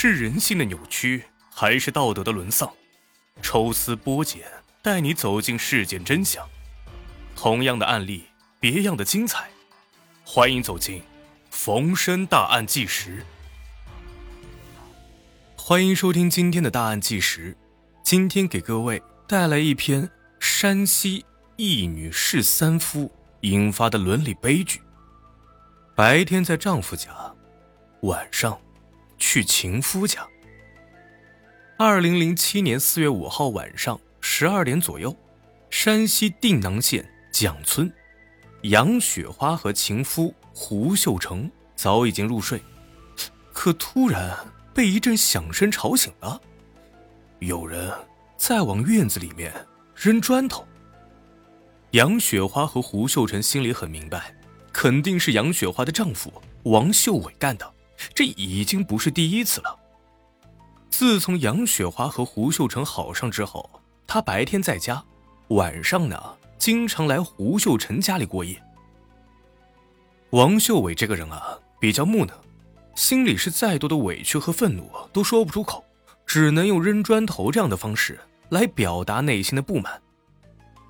是人性的扭曲，还是道德的沦丧？抽丝剥茧，带你走进事件真相。同样的案例，别样的精彩。欢迎走进《逢申大案纪实》。欢迎收听今天的大案纪实。今天给各位带来一篇山西一女弑三夫引发的伦理悲剧。白天在丈夫家，晚上。去情夫家。二零零七年四月五号晚上十二点左右，山西定南县蒋村，杨雪花和情夫胡秀成早已经入睡，可突然被一阵响声吵醒了，有人在往院子里面扔砖头。杨雪花和胡秀成心里很明白，肯定是杨雪花的丈夫王秀伟干的。这已经不是第一次了。自从杨雪花和胡秀成好上之后，他白天在家，晚上呢经常来胡秀成家里过夜。王秀伟这个人啊，比较木讷，心里是再多的委屈和愤怒都说不出口，只能用扔砖头这样的方式来表达内心的不满。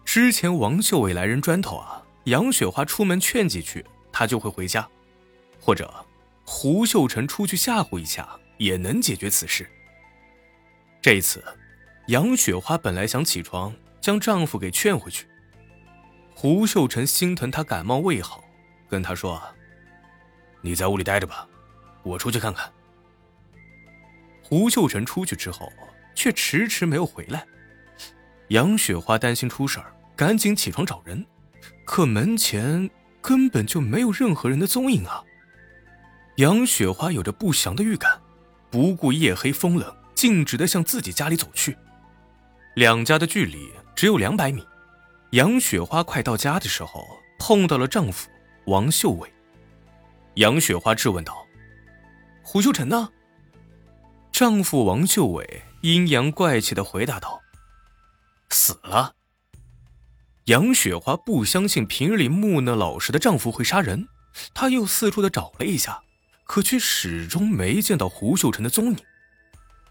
之前王秀伟来扔砖头啊，杨雪花出门劝几句，他就会回家，或者。胡秀成出去吓唬一下也能解决此事。这一次，杨雪花本来想起床将丈夫给劝回去，胡秀成心疼她感冒未好，跟她说：“你在屋里待着吧，我出去看看。”胡秀成出去之后，却迟迟没有回来。杨雪花担心出事儿，赶紧起床找人，可门前根本就没有任何人的踪影啊。杨雪花有着不祥的预感，不顾夜黑风冷，径直的向自己家里走去。两家的距离只有两百米。杨雪花快到家的时候，碰到了丈夫王秀伟。杨雪花质问道：“胡秀成呢？”丈夫王秀伟阴阳怪气的回答道：“死了。”杨雪花不相信平日里木讷老实的丈夫会杀人，她又四处的找了一下。可却始终没见到胡秀成的踪影，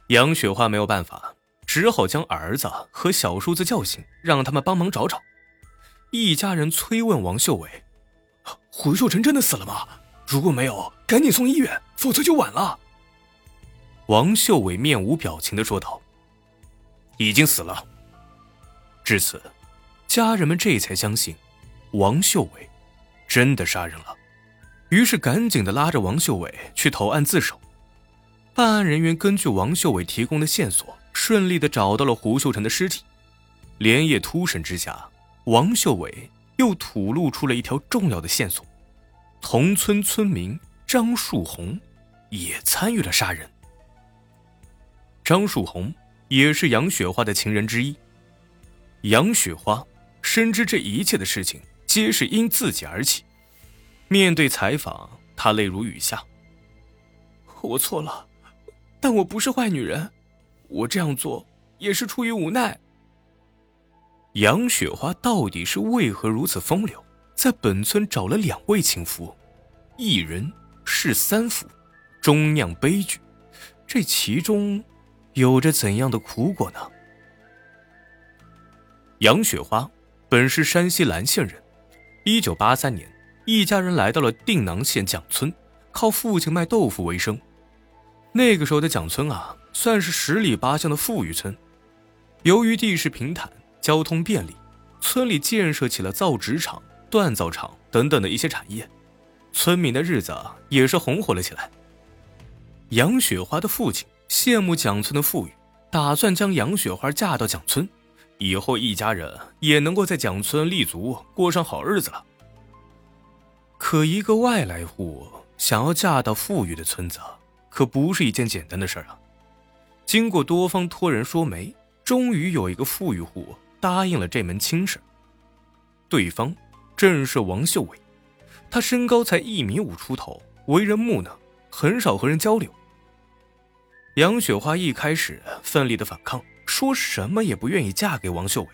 杨雪花没有办法，只好将儿子和小叔子叫醒，让他们帮忙找找。一家人催问王秀伟：“胡秀成真的死了吗？如果没有，赶紧送医院，否则就晚了。”王秀伟面无表情的说道：“已经死了。”至此，家人们这才相信，王秀伟真的杀人了。于是赶紧的拉着王秀伟去投案自首。办案人员根据王秀伟提供的线索，顺利的找到了胡秀成的尸体。连夜突审之下，王秀伟又吐露出了一条重要的线索：同村村民张树红也参与了杀人。张树红也是杨雪花的情人之一。杨雪花深知这一切的事情皆是因自己而起。面对采访，她泪如雨下。我错了，但我不是坏女人，我这样做也是出于无奈。杨雪花到底是为何如此风流，在本村找了两位情夫，一人是三夫，终酿悲剧，这其中有着怎样的苦果呢？杨雪花本是山西岚县人，一九八三年。一家人来到了定南县蒋村，靠父亲卖豆腐为生。那个时候的蒋村啊，算是十里八乡的富裕村。由于地势平坦，交通便利，村里建设起了造纸厂、锻造厂等等的一些产业，村民的日子也是红火了起来。杨雪花的父亲羡慕蒋村的富裕，打算将杨雪花嫁到蒋村，以后一家人也能够在蒋村立足，过上好日子了。可一个外来户想要嫁到富裕的村子，可不是一件简单的事儿啊！经过多方托人说媒，终于有一个富裕户答应了这门亲事。对方正是王秀伟，他身高才一米五出头，为人木讷，很少和人交流。杨雪花一开始奋力的反抗，说什么也不愿意嫁给王秀伟。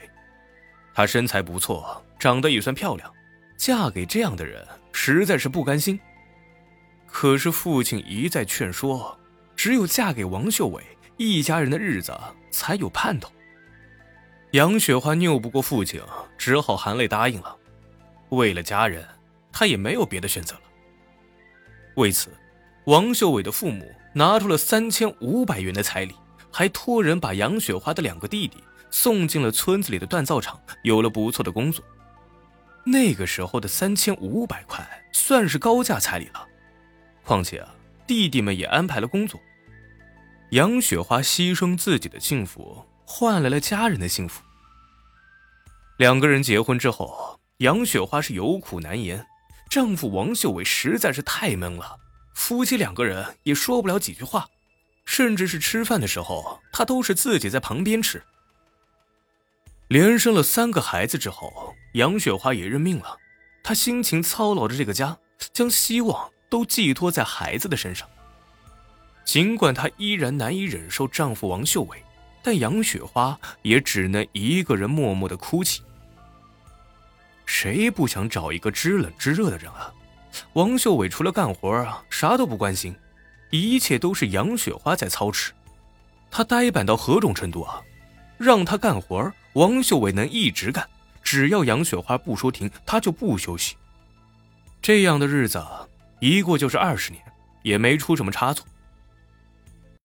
她身材不错，长得也算漂亮，嫁给这样的人。实在是不甘心，可是父亲一再劝说，只有嫁给王秀伟，一家人的日子才有盼头。杨雪花拗不过父亲，只好含泪答应了。为了家人，她也没有别的选择了。为此，王秀伟的父母拿出了三千五百元的彩礼，还托人把杨雪花的两个弟弟送进了村子里的锻造厂，有了不错的工作。那个时候的三千五百块算是高价彩礼了，况且啊，弟弟们也安排了工作。杨雪花牺牲自己的幸福，换来了家人的幸福。两个人结婚之后，杨雪花是有苦难言，丈夫王秀伟实在是太闷了，夫妻两个人也说不了几句话，甚至是吃饭的时候，他都是自己在旁边吃。连生了三个孩子之后，杨雪花也认命了。她辛勤操劳着这个家，将希望都寄托在孩子的身上。尽管她依然难以忍受丈夫王秀伟，但杨雪花也只能一个人默默的哭泣。谁不想找一个知冷知热的人啊？王秀伟除了干活啊，啥都不关心，一切都是杨雪花在操持。他呆板到何种程度啊？让他干活王秀伟能一直干，只要杨雪花不说停，他就不休息。这样的日子一过就是二十年，也没出什么差错。